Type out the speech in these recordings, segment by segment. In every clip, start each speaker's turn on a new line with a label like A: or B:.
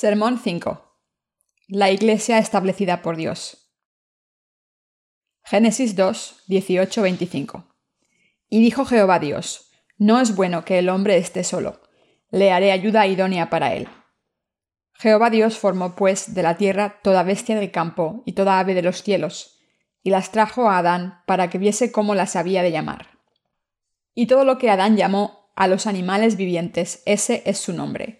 A: Sermón 5. La Iglesia establecida por Dios. Génesis 2, 18, 25. Y dijo Jehová Dios, No es bueno que el hombre esté solo, le haré ayuda idónea para él. Jehová Dios formó pues de la tierra toda bestia del campo y toda ave de los cielos, y las trajo a Adán para que viese cómo las había de llamar. Y todo lo que Adán llamó a los animales vivientes, ese es su nombre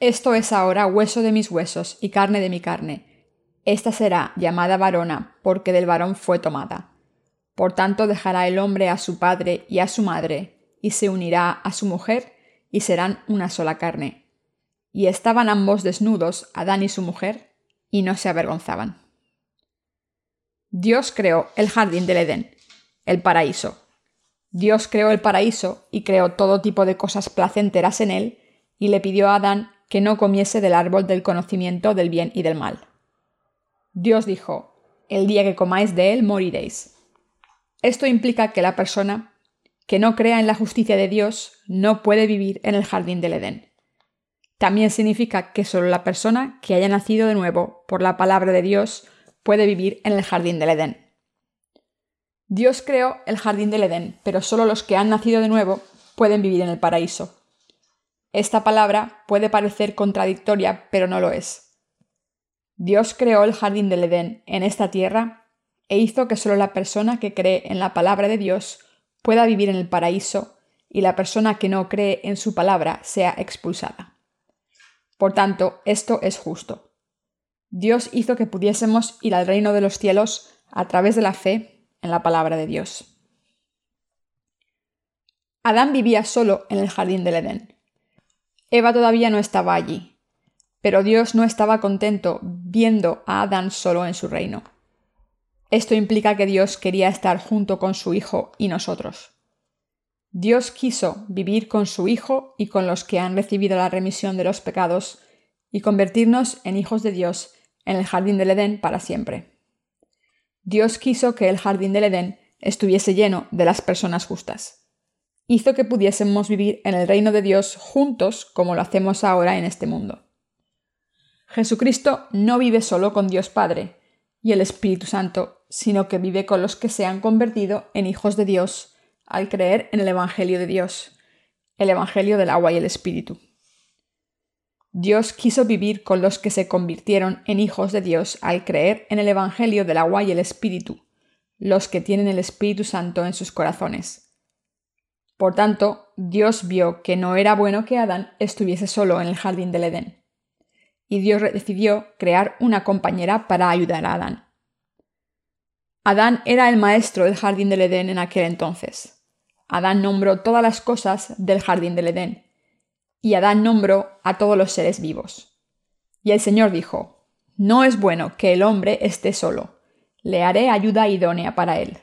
A: esto es ahora hueso de mis huesos y carne de mi carne. Esta será llamada varona, porque del varón fue tomada. Por tanto dejará el hombre a su padre y a su madre, y se unirá a su mujer, y serán una sola carne. Y estaban ambos desnudos, Adán y su mujer, y no se avergonzaban. Dios creó el jardín del Edén, el paraíso. Dios creó el paraíso y creó todo tipo de cosas placenteras en él, y le pidió a Adán que no comiese del árbol del conocimiento del bien y del mal. Dios dijo, el día que comáis de él moriréis. Esto implica que la persona que no crea en la justicia de Dios no puede vivir en el jardín del Edén. También significa que solo la persona que haya nacido de nuevo por la palabra de Dios puede vivir en el jardín del Edén. Dios creó el jardín del Edén, pero solo los que han nacido de nuevo pueden vivir en el paraíso. Esta palabra puede parecer contradictoria, pero no lo es. Dios creó el jardín del Edén en esta tierra e hizo que solo la persona que cree en la palabra de Dios pueda vivir en el paraíso y la persona que no cree en su palabra sea expulsada. Por tanto, esto es justo. Dios hizo que pudiésemos ir al reino de los cielos a través de la fe en la palabra de Dios. Adán vivía solo en el jardín del Edén. Eva todavía no estaba allí, pero Dios no estaba contento viendo a Adán solo en su reino. Esto implica que Dios quería estar junto con su Hijo y nosotros. Dios quiso vivir con su Hijo y con los que han recibido la remisión de los pecados y convertirnos en hijos de Dios en el jardín del Edén para siempre. Dios quiso que el jardín del Edén estuviese lleno de las personas justas hizo que pudiésemos vivir en el reino de Dios juntos como lo hacemos ahora en este mundo. Jesucristo no vive solo con Dios Padre y el Espíritu Santo, sino que vive con los que se han convertido en hijos de Dios al creer en el Evangelio de Dios, el Evangelio del agua y el Espíritu. Dios quiso vivir con los que se convirtieron en hijos de Dios al creer en el Evangelio del agua y el Espíritu, los que tienen el Espíritu Santo en sus corazones por tanto, Dios vio que no era bueno que Adán estuviese solo en el jardín del Edén. Y Dios decidió crear una compañera para ayudar a Adán. Adán era el maestro del jardín del Edén en aquel entonces. Adán nombró todas las cosas del jardín del Edén. Y Adán nombró a todos los seres vivos. Y el Señor dijo, No es bueno que el hombre esté solo. Le haré ayuda idónea para él.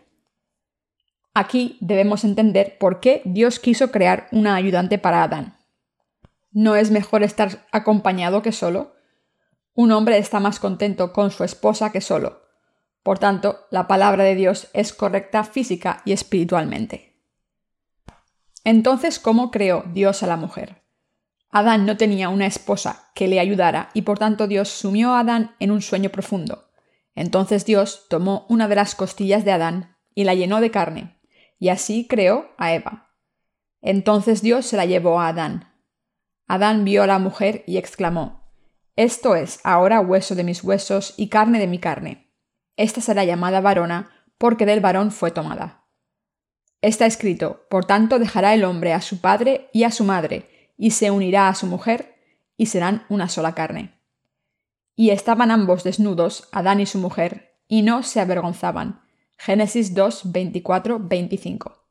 A: Aquí debemos entender por qué Dios quiso crear una ayudante para Adán. ¿No es mejor estar acompañado que solo? Un hombre está más contento con su esposa que solo. Por tanto, la palabra de Dios es correcta física y espiritualmente. Entonces, ¿cómo creó Dios a la mujer? Adán no tenía una esposa que le ayudara y por tanto Dios sumió a Adán en un sueño profundo. Entonces Dios tomó una de las costillas de Adán y la llenó de carne y así creó a Eva. Entonces Dios se la llevó a Adán. Adán vio a la mujer y exclamó, Esto es ahora hueso de mis huesos y carne de mi carne. Esta será llamada varona, porque del varón fue tomada. Está escrito, Por tanto dejará el hombre a su padre y a su madre, y se unirá a su mujer, y serán una sola carne. Y estaban ambos desnudos, Adán y su mujer, y no se avergonzaban, Génesis 2, 24, 25.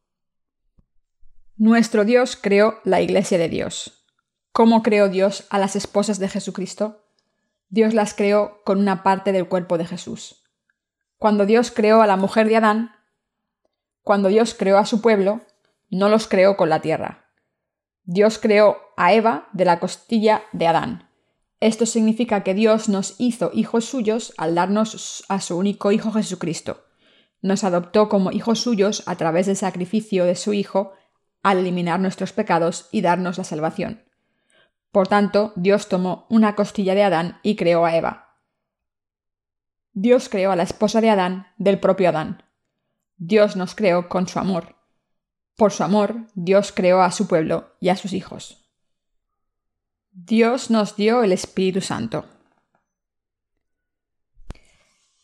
A: Nuestro Dios creó la Iglesia de Dios. ¿Cómo creó Dios a las esposas de Jesucristo? Dios las creó con una parte del cuerpo de Jesús. Cuando Dios creó a la mujer de Adán, cuando Dios creó a su pueblo, no los creó con la tierra. Dios creó a Eva de la costilla de Adán. Esto significa que Dios nos hizo hijos suyos al darnos a su único Hijo Jesucristo. Nos adoptó como hijos suyos a través del sacrificio de su Hijo al eliminar nuestros pecados y darnos la salvación. Por tanto, Dios tomó una costilla de Adán y creó a Eva. Dios creó a la esposa de Adán del propio Adán. Dios nos creó con su amor. Por su amor, Dios creó a su pueblo y a sus hijos. Dios nos dio el Espíritu Santo.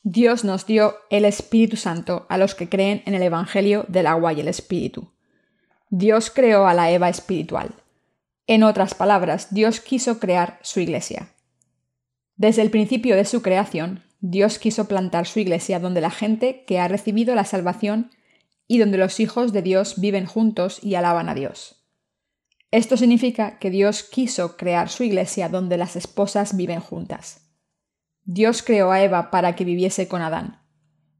A: Dios nos dio el Espíritu Santo a los que creen en el Evangelio del agua y el Espíritu. Dios creó a la Eva espiritual. En otras palabras, Dios quiso crear su iglesia. Desde el principio de su creación, Dios quiso plantar su iglesia donde la gente que ha recibido la salvación y donde los hijos de Dios viven juntos y alaban a Dios. Esto significa que Dios quiso crear su iglesia donde las esposas viven juntas. Dios creó a Eva para que viviese con Adán.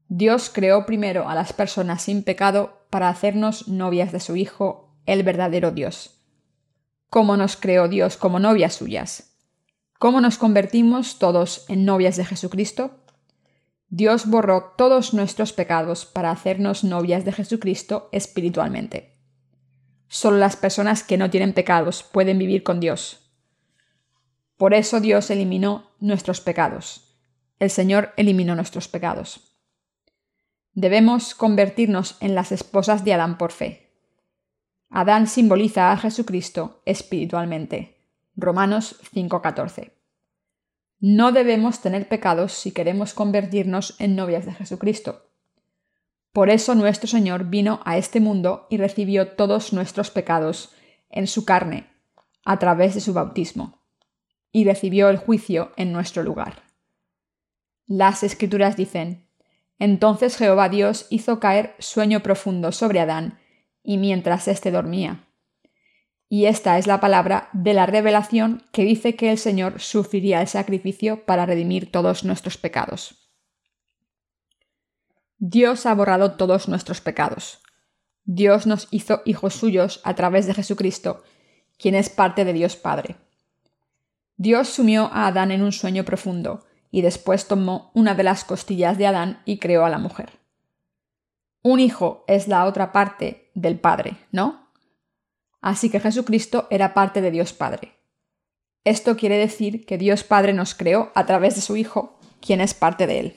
A: Dios creó primero a las personas sin pecado para hacernos novias de su Hijo, el verdadero Dios. ¿Cómo nos creó Dios como novias suyas? ¿Cómo nos convertimos todos en novias de Jesucristo? Dios borró todos nuestros pecados para hacernos novias de Jesucristo espiritualmente. Solo las personas que no tienen pecados pueden vivir con Dios. Por eso Dios eliminó nuestros pecados. El Señor eliminó nuestros pecados. Debemos convertirnos en las esposas de Adán por fe. Adán simboliza a Jesucristo espiritualmente. Romanos 5:14. No debemos tener pecados si queremos convertirnos en novias de Jesucristo. Por eso nuestro Señor vino a este mundo y recibió todos nuestros pecados en su carne, a través de su bautismo, y recibió el juicio en nuestro lugar. Las escrituras dicen, Entonces Jehová Dios hizo caer sueño profundo sobre Adán, y mientras éste dormía, y esta es la palabra de la revelación que dice que el Señor sufriría el sacrificio para redimir todos nuestros pecados. Dios ha borrado todos nuestros pecados. Dios nos hizo hijos suyos a través de Jesucristo, quien es parte de Dios Padre. Dios sumió a Adán en un sueño profundo, y después tomó una de las costillas de Adán y creó a la mujer. Un hijo es la otra parte del Padre, ¿no? Así que Jesucristo era parte de Dios Padre. Esto quiere decir que Dios Padre nos creó a través de su Hijo, quien es parte de Él.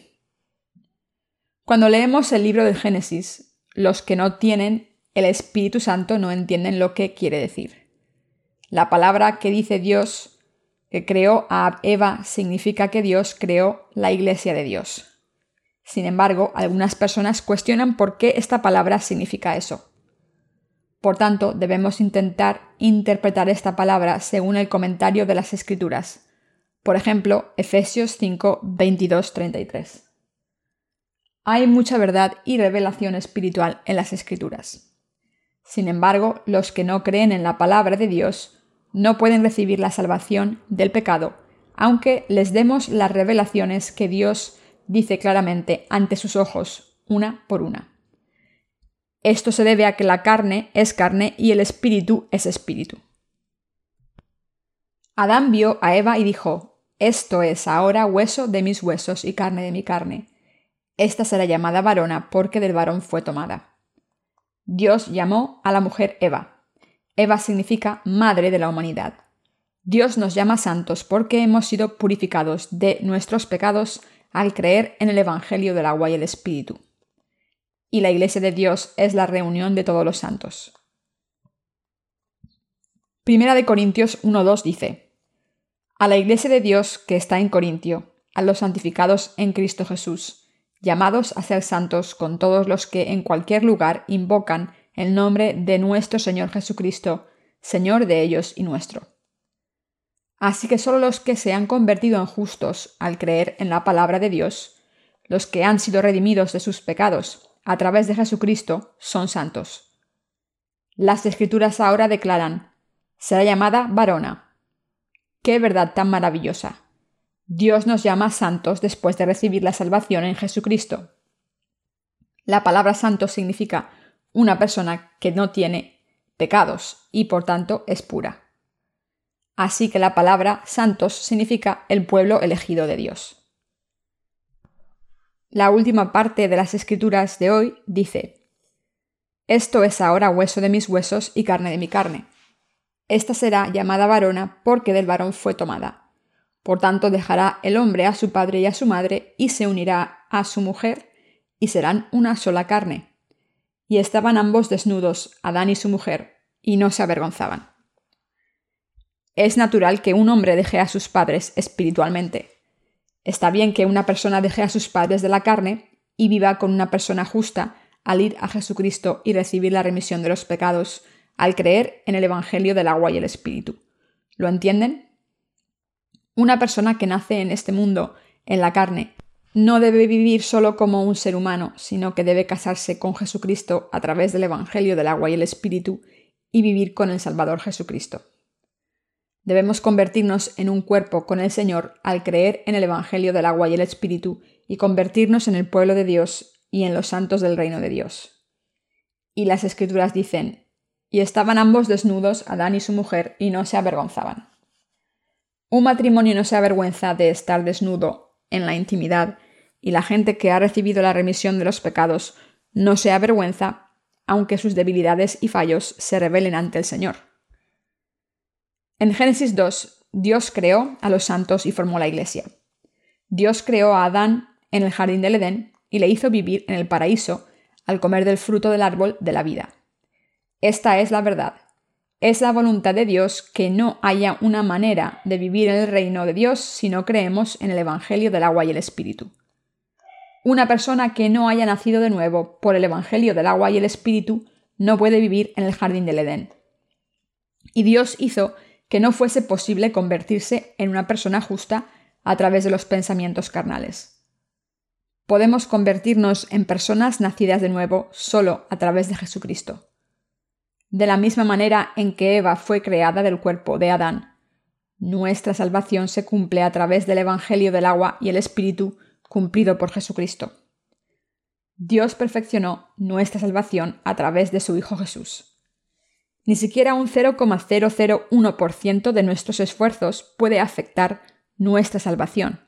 A: Cuando leemos el libro del Génesis, los que no tienen el Espíritu Santo no entienden lo que quiere decir. La palabra que dice Dios que creó a Eva significa que Dios creó la iglesia de Dios. Sin embargo, algunas personas cuestionan por qué esta palabra significa eso. Por tanto, debemos intentar interpretar esta palabra según el comentario de las Escrituras. Por ejemplo, Efesios 5, 22, 33. Hay mucha verdad y revelación espiritual en las Escrituras. Sin embargo, los que no creen en la palabra de Dios no pueden recibir la salvación del pecado, aunque les demos las revelaciones que Dios dice claramente ante sus ojos, una por una. Esto se debe a que la carne es carne y el espíritu es espíritu. Adán vio a Eva y dijo, Esto es ahora hueso de mis huesos y carne de mi carne. Esta será llamada varona porque del varón fue tomada. Dios llamó a la mujer Eva. Eva significa madre de la humanidad. Dios nos llama santos porque hemos sido purificados de nuestros pecados al creer en el Evangelio del agua y el Espíritu y la Iglesia de Dios es la reunión de todos los santos. Primera de Corintios 1.2 dice, A la Iglesia de Dios que está en Corintio, a los santificados en Cristo Jesús, llamados a ser santos con todos los que en cualquier lugar invocan el nombre de nuestro Señor Jesucristo, Señor de ellos y nuestro. Así que solo los que se han convertido en justos al creer en la palabra de Dios, los que han sido redimidos de sus pecados a través de Jesucristo, son santos. Las escrituras ahora declaran, será llamada varona. ¡Qué verdad tan maravillosa! Dios nos llama santos después de recibir la salvación en Jesucristo. La palabra santo significa una persona que no tiene pecados y por tanto es pura. Así que la palabra santos significa el pueblo elegido de Dios. La última parte de las escrituras de hoy dice, Esto es ahora hueso de mis huesos y carne de mi carne. Esta será llamada varona porque del varón fue tomada. Por tanto dejará el hombre a su padre y a su madre y se unirá a su mujer y serán una sola carne. Y estaban ambos desnudos, Adán y su mujer, y no se avergonzaban. Es natural que un hombre deje a sus padres espiritualmente. Está bien que una persona deje a sus padres de la carne y viva con una persona justa al ir a Jesucristo y recibir la remisión de los pecados, al creer en el Evangelio del agua y el Espíritu. ¿Lo entienden? Una persona que nace en este mundo, en la carne, no debe vivir solo como un ser humano, sino que debe casarse con Jesucristo a través del Evangelio del agua y el Espíritu y vivir con el Salvador Jesucristo. Debemos convertirnos en un cuerpo con el Señor al creer en el Evangelio del agua y el Espíritu y convertirnos en el pueblo de Dios y en los santos del reino de Dios. Y las escrituras dicen, y estaban ambos desnudos, Adán y su mujer, y no se avergonzaban. Un matrimonio no se avergüenza de estar desnudo en la intimidad, y la gente que ha recibido la remisión de los pecados no se avergüenza, aunque sus debilidades y fallos se revelen ante el Señor. En Génesis 2, Dios creó a los santos y formó la iglesia. Dios creó a Adán en el jardín del Edén y le hizo vivir en el paraíso al comer del fruto del árbol de la vida. Esta es la verdad. Es la voluntad de Dios que no haya una manera de vivir en el reino de Dios si no creemos en el Evangelio del agua y el Espíritu. Una persona que no haya nacido de nuevo por el Evangelio del agua y el Espíritu no puede vivir en el jardín del Edén. Y Dios hizo que no fuese posible convertirse en una persona justa a través de los pensamientos carnales. Podemos convertirnos en personas nacidas de nuevo solo a través de Jesucristo. De la misma manera en que Eva fue creada del cuerpo de Adán, nuestra salvación se cumple a través del Evangelio del agua y el Espíritu cumplido por Jesucristo. Dios perfeccionó nuestra salvación a través de su Hijo Jesús. Ni siquiera un 0,001% de nuestros esfuerzos puede afectar nuestra salvación.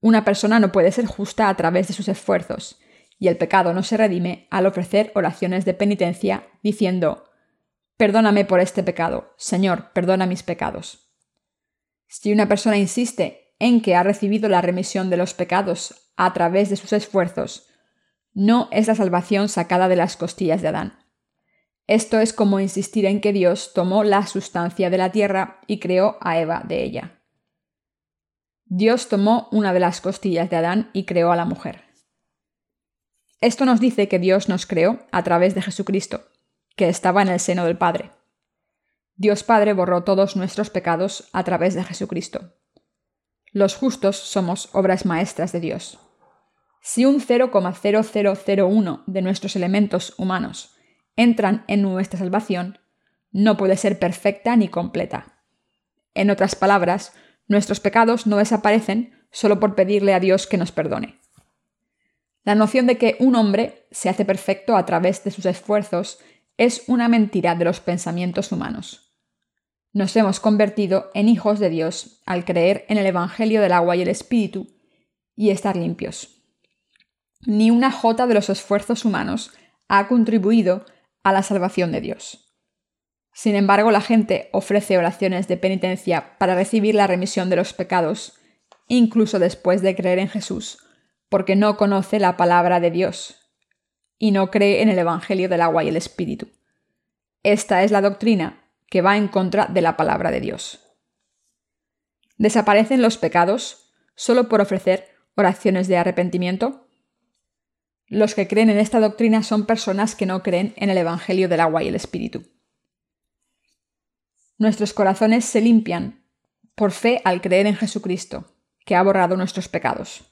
A: Una persona no puede ser justa a través de sus esfuerzos, y el pecado no se redime al ofrecer oraciones de penitencia diciendo Perdóname por este pecado, Señor, perdona mis pecados. Si una persona insiste en que ha recibido la remisión de los pecados a través de sus esfuerzos, no es la salvación sacada de las costillas de Adán. Esto es como insistir en que Dios tomó la sustancia de la tierra y creó a Eva de ella. Dios tomó una de las costillas de Adán y creó a la mujer. Esto nos dice que Dios nos creó a través de Jesucristo, que estaba en el seno del Padre. Dios Padre borró todos nuestros pecados a través de Jesucristo. Los justos somos obras maestras de Dios. Si un 0,0001 de nuestros elementos humanos entran en nuestra salvación, no puede ser perfecta ni completa. En otras palabras, nuestros pecados no desaparecen solo por pedirle a Dios que nos perdone. La noción de que un hombre se hace perfecto a través de sus esfuerzos es una mentira de los pensamientos humanos. Nos hemos convertido en hijos de Dios al creer en el Evangelio del agua y el Espíritu y estar limpios. Ni una jota de los esfuerzos humanos ha contribuido a la salvación de Dios. Sin embargo, la gente ofrece oraciones de penitencia para recibir la remisión de los pecados, incluso después de creer en Jesús, porque no conoce la palabra de Dios y no cree en el Evangelio del agua y el Espíritu. Esta es la doctrina que va en contra de la palabra de Dios. ¿Desaparecen los pecados solo por ofrecer oraciones de arrepentimiento? Los que creen en esta doctrina son personas que no creen en el Evangelio del agua y el Espíritu. Nuestros corazones se limpian por fe al creer en Jesucristo, que ha borrado nuestros pecados.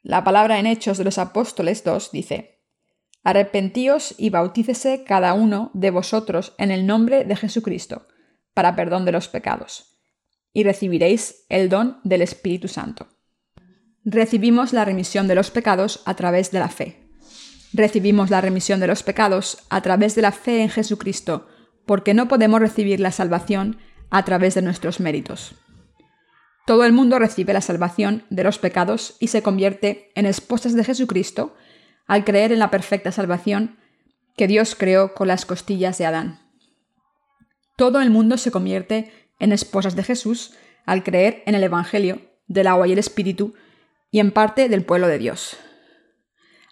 A: La palabra en Hechos de los Apóstoles 2 dice, Arrepentíos y bautícese cada uno de vosotros en el nombre de Jesucristo, para perdón de los pecados, y recibiréis el don del Espíritu Santo. Recibimos la remisión de los pecados a través de la fe. Recibimos la remisión de los pecados a través de la fe en Jesucristo, porque no podemos recibir la salvación a través de nuestros méritos. Todo el mundo recibe la salvación de los pecados y se convierte en esposas de Jesucristo al creer en la perfecta salvación que Dios creó con las costillas de Adán. Todo el mundo se convierte en esposas de Jesús al creer en el Evangelio del agua y el Espíritu y en parte del pueblo de Dios.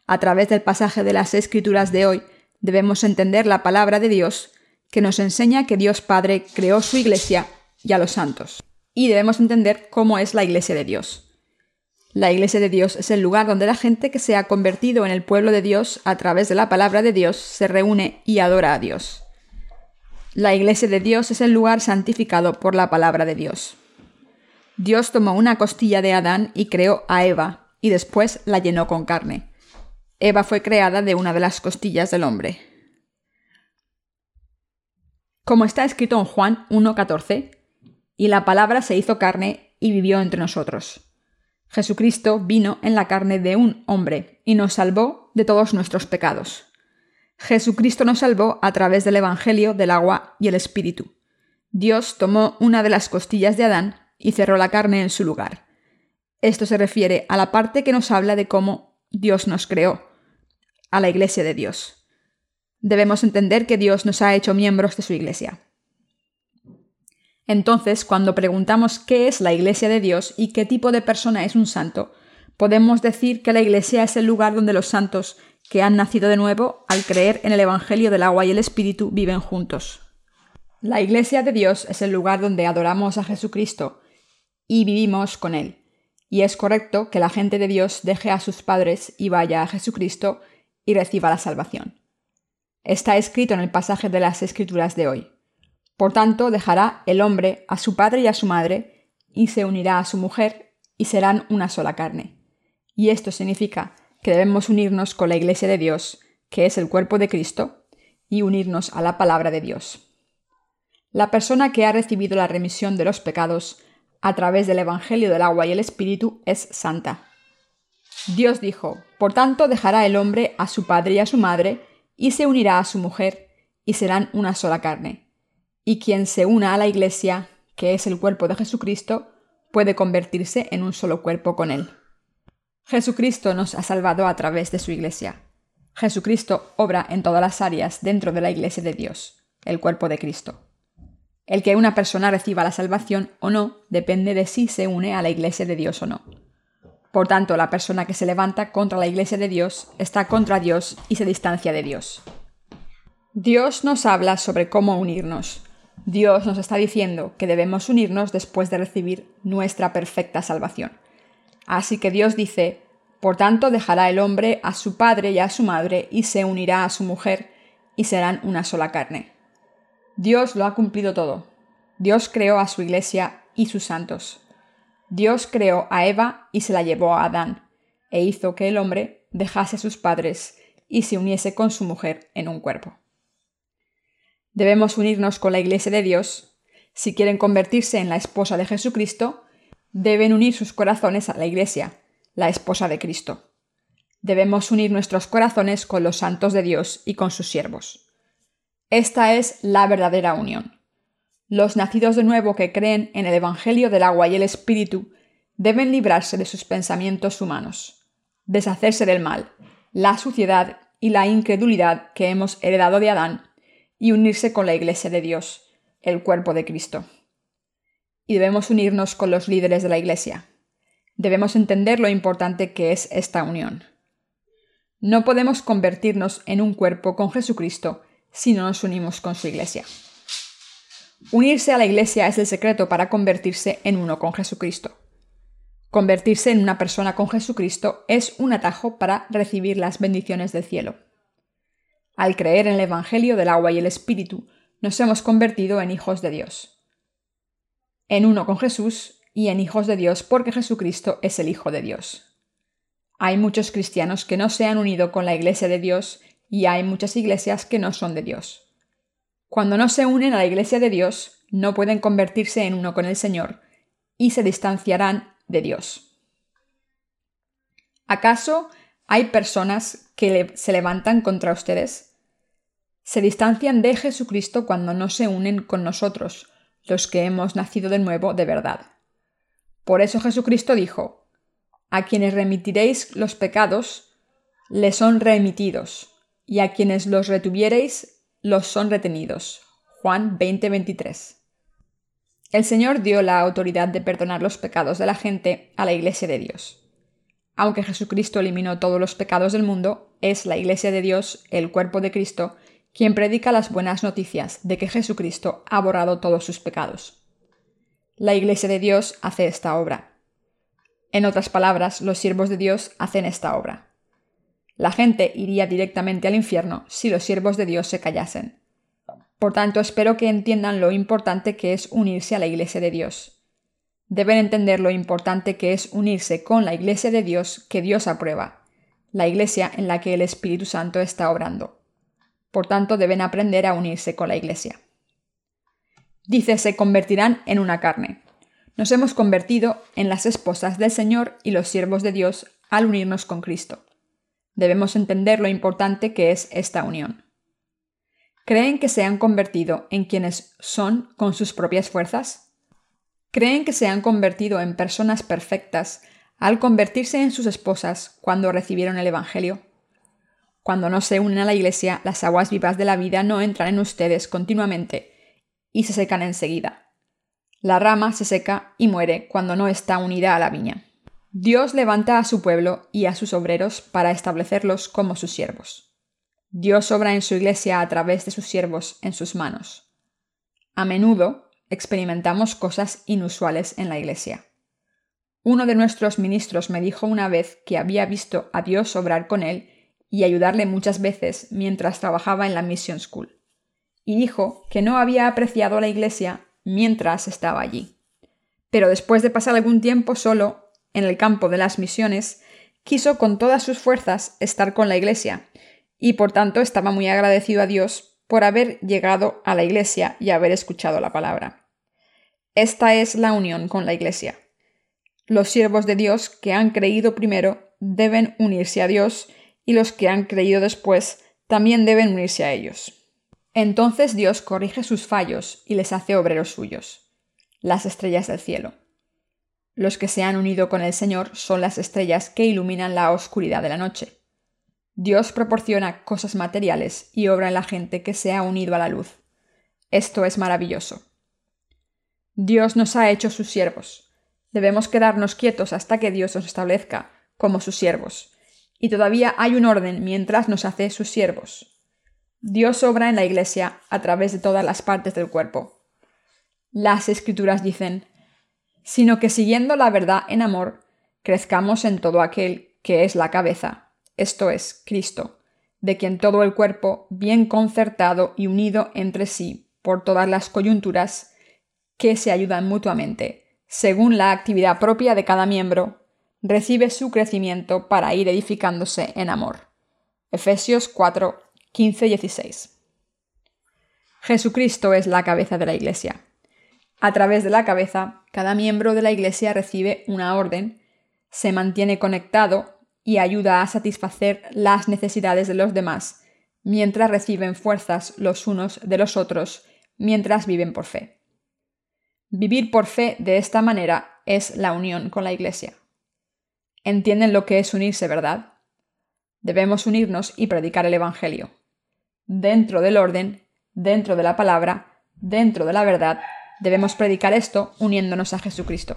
A: A través del pasaje de las Escrituras de hoy debemos entender la palabra de Dios que nos enseña que Dios Padre creó su iglesia y a los santos. Y debemos entender cómo es la iglesia de Dios. La iglesia de Dios es el lugar donde la gente que se ha convertido en el pueblo de Dios a través de la palabra de Dios se reúne y adora a Dios. La iglesia de Dios es el lugar santificado por la palabra de Dios. Dios tomó una costilla de Adán y creó a Eva, y después la llenó con carne. Eva fue creada de una de las costillas del hombre. Como está escrito en Juan 1.14, y la palabra se hizo carne y vivió entre nosotros. Jesucristo vino en la carne de un hombre y nos salvó de todos nuestros pecados. Jesucristo nos salvó a través del Evangelio del agua y el Espíritu. Dios tomó una de las costillas de Adán y cerró la carne en su lugar. Esto se refiere a la parte que nos habla de cómo Dios nos creó, a la Iglesia de Dios. Debemos entender que Dios nos ha hecho miembros de su Iglesia. Entonces, cuando preguntamos qué es la Iglesia de Dios y qué tipo de persona es un santo, podemos decir que la Iglesia es el lugar donde los santos que han nacido de nuevo, al creer en el Evangelio del agua y el Espíritu, viven juntos. La Iglesia de Dios es el lugar donde adoramos a Jesucristo y vivimos con Él. Y es correcto que la gente de Dios deje a sus padres y vaya a Jesucristo y reciba la salvación. Está escrito en el pasaje de las Escrituras de hoy. Por tanto, dejará el hombre a su padre y a su madre, y se unirá a su mujer, y serán una sola carne. Y esto significa que debemos unirnos con la Iglesia de Dios, que es el cuerpo de Cristo, y unirnos a la palabra de Dios. La persona que ha recibido la remisión de los pecados a través del Evangelio del agua y el Espíritu es santa. Dios dijo, Por tanto dejará el hombre a su padre y a su madre, y se unirá a su mujer, y serán una sola carne y quien se una a la Iglesia, que es el cuerpo de Jesucristo, puede convertirse en un solo cuerpo con Él. Jesucristo nos ha salvado a través de su Iglesia. Jesucristo obra en todas las áreas dentro de la Iglesia de Dios, el cuerpo de Cristo. El que una persona reciba la salvación o no depende de si se une a la Iglesia de Dios o no. Por tanto, la persona que se levanta contra la Iglesia de Dios está contra Dios y se distancia de Dios. Dios nos habla sobre cómo unirnos, Dios nos está diciendo que debemos unirnos después de recibir nuestra perfecta salvación. Así que Dios dice, por tanto dejará el hombre a su padre y a su madre y se unirá a su mujer y serán una sola carne. Dios lo ha cumplido todo. Dios creó a su iglesia y sus santos. Dios creó a Eva y se la llevó a Adán, e hizo que el hombre dejase a sus padres y se uniese con su mujer en un cuerpo. Debemos unirnos con la Iglesia de Dios. Si quieren convertirse en la esposa de Jesucristo, deben unir sus corazones a la Iglesia, la esposa de Cristo. Debemos unir nuestros corazones con los santos de Dios y con sus siervos. Esta es la verdadera unión. Los nacidos de nuevo que creen en el Evangelio del agua y el Espíritu deben librarse de sus pensamientos humanos, deshacerse del mal, la suciedad y la incredulidad que hemos heredado de Adán y unirse con la Iglesia de Dios, el cuerpo de Cristo. Y debemos unirnos con los líderes de la Iglesia. Debemos entender lo importante que es esta unión. No podemos convertirnos en un cuerpo con Jesucristo si no nos unimos con su Iglesia. Unirse a la Iglesia es el secreto para convertirse en uno con Jesucristo. Convertirse en una persona con Jesucristo es un atajo para recibir las bendiciones del cielo. Al creer en el Evangelio del agua y el Espíritu, nos hemos convertido en hijos de Dios. En uno con Jesús y en hijos de Dios porque Jesucristo es el Hijo de Dios. Hay muchos cristianos que no se han unido con la Iglesia de Dios y hay muchas iglesias que no son de Dios. Cuando no se unen a la Iglesia de Dios, no pueden convertirse en uno con el Señor y se distanciarán de Dios. ¿Acaso hay personas que se levantan contra ustedes? Se distancian de Jesucristo cuando no se unen con nosotros, los que hemos nacido de nuevo de verdad. Por eso Jesucristo dijo, A quienes remitiréis los pecados, les son remitidos, y a quienes los retuviereis, los son retenidos. Juan 20:23. El Señor dio la autoridad de perdonar los pecados de la gente a la Iglesia de Dios. Aunque Jesucristo eliminó todos los pecados del mundo, es la Iglesia de Dios, el cuerpo de Cristo, quien predica las buenas noticias de que Jesucristo ha borrado todos sus pecados. La Iglesia de Dios hace esta obra. En otras palabras, los siervos de Dios hacen esta obra. La gente iría directamente al infierno si los siervos de Dios se callasen. Por tanto, espero que entiendan lo importante que es unirse a la Iglesia de Dios. Deben entender lo importante que es unirse con la Iglesia de Dios que Dios aprueba, la Iglesia en la que el Espíritu Santo está obrando. Por tanto, deben aprender a unirse con la Iglesia. Dice, se convertirán en una carne. Nos hemos convertido en las esposas del Señor y los siervos de Dios al unirnos con Cristo. Debemos entender lo importante que es esta unión. ¿Creen que se han convertido en quienes son con sus propias fuerzas? ¿Creen que se han convertido en personas perfectas al convertirse en sus esposas cuando recibieron el Evangelio? Cuando no se unen a la Iglesia, las aguas vivas de la vida no entran en ustedes continuamente y se secan enseguida. La rama se seca y muere cuando no está unida a la viña. Dios levanta a su pueblo y a sus obreros para establecerlos como sus siervos. Dios obra en su iglesia a través de sus siervos en sus manos. A menudo experimentamos cosas inusuales en la iglesia. Uno de nuestros ministros me dijo una vez que había visto a Dios obrar con él y ayudarle muchas veces mientras trabajaba en la Mission School. Y dijo que no había apreciado la iglesia mientras estaba allí. Pero después de pasar algún tiempo solo en el campo de las misiones, quiso con todas sus fuerzas estar con la iglesia, y por tanto estaba muy agradecido a Dios por haber llegado a la iglesia y haber escuchado la palabra. Esta es la unión con la iglesia. Los siervos de Dios que han creído primero deben unirse a Dios y los que han creído después también deben unirse a ellos. Entonces Dios corrige sus fallos y les hace obreros suyos, las estrellas del cielo. Los que se han unido con el Señor son las estrellas que iluminan la oscuridad de la noche. Dios proporciona cosas materiales y obra en la gente que se ha unido a la luz. Esto es maravilloso. Dios nos ha hecho sus siervos. Debemos quedarnos quietos hasta que Dios nos establezca como sus siervos y todavía hay un orden mientras nos hace sus siervos. Dios obra en la Iglesia a través de todas las partes del cuerpo. Las escrituras dicen, sino que siguiendo la verdad en amor, crezcamos en todo aquel que es la cabeza, esto es, Cristo, de quien todo el cuerpo, bien concertado y unido entre sí por todas las coyunturas, que se ayudan mutuamente, según la actividad propia de cada miembro, recibe su crecimiento para ir edificándose en amor. Efesios 4, 15 16. Jesucristo es la cabeza de la Iglesia. A través de la cabeza, cada miembro de la Iglesia recibe una orden, se mantiene conectado y ayuda a satisfacer las necesidades de los demás, mientras reciben fuerzas los unos de los otros, mientras viven por fe. Vivir por fe de esta manera es la unión con la Iglesia entienden lo que es unirse, ¿verdad? Debemos unirnos y predicar el Evangelio. Dentro del orden, dentro de la palabra, dentro de la verdad, debemos predicar esto uniéndonos a Jesucristo.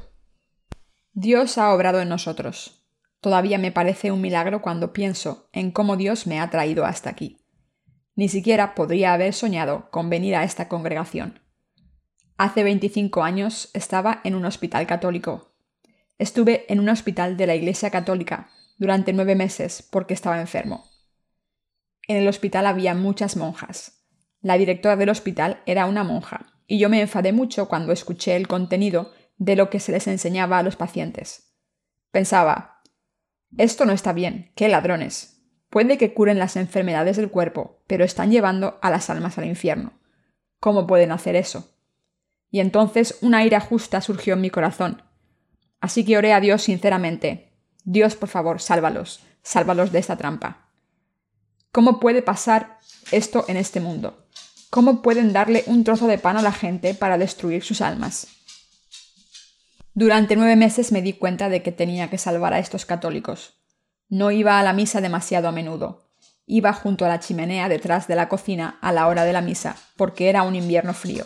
A: Dios ha obrado en nosotros. Todavía me parece un milagro cuando pienso en cómo Dios me ha traído hasta aquí. Ni siquiera podría haber soñado con venir a esta congregación. Hace 25 años estaba en un hospital católico Estuve en un hospital de la Iglesia Católica durante nueve meses porque estaba enfermo. En el hospital había muchas monjas. La directora del hospital era una monja, y yo me enfadé mucho cuando escuché el contenido de lo que se les enseñaba a los pacientes. Pensaba, esto no está bien, qué ladrones. Puede que curen las enfermedades del cuerpo, pero están llevando a las almas al infierno. ¿Cómo pueden hacer eso? Y entonces una ira justa surgió en mi corazón, Así que oré a Dios sinceramente. Dios, por favor, sálvalos, sálvalos de esta trampa. ¿Cómo puede pasar esto en este mundo? ¿Cómo pueden darle un trozo de pan a la gente para destruir sus almas? Durante nueve meses me di cuenta de que tenía que salvar a estos católicos. No iba a la misa demasiado a menudo. Iba junto a la chimenea detrás de la cocina a la hora de la misa, porque era un invierno frío.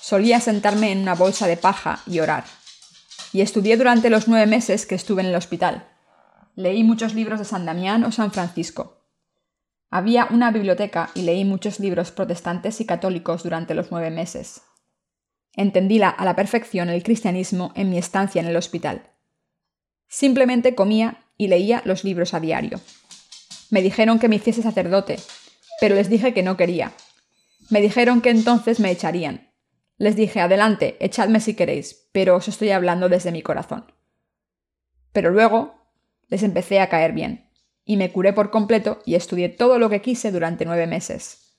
A: Solía sentarme en una bolsa de paja y orar. Y estudié durante los nueve meses que estuve en el hospital. Leí muchos libros de San Damián o San Francisco. Había una biblioteca y leí muchos libros protestantes y católicos durante los nueve meses. Entendí a la perfección el cristianismo en mi estancia en el hospital. Simplemente comía y leía los libros a diario. Me dijeron que me hiciese sacerdote, pero les dije que no quería. Me dijeron que entonces me echarían. Les dije, adelante, echadme si queréis, pero os estoy hablando desde mi corazón. Pero luego les empecé a caer bien, y me curé por completo y estudié todo lo que quise durante nueve meses.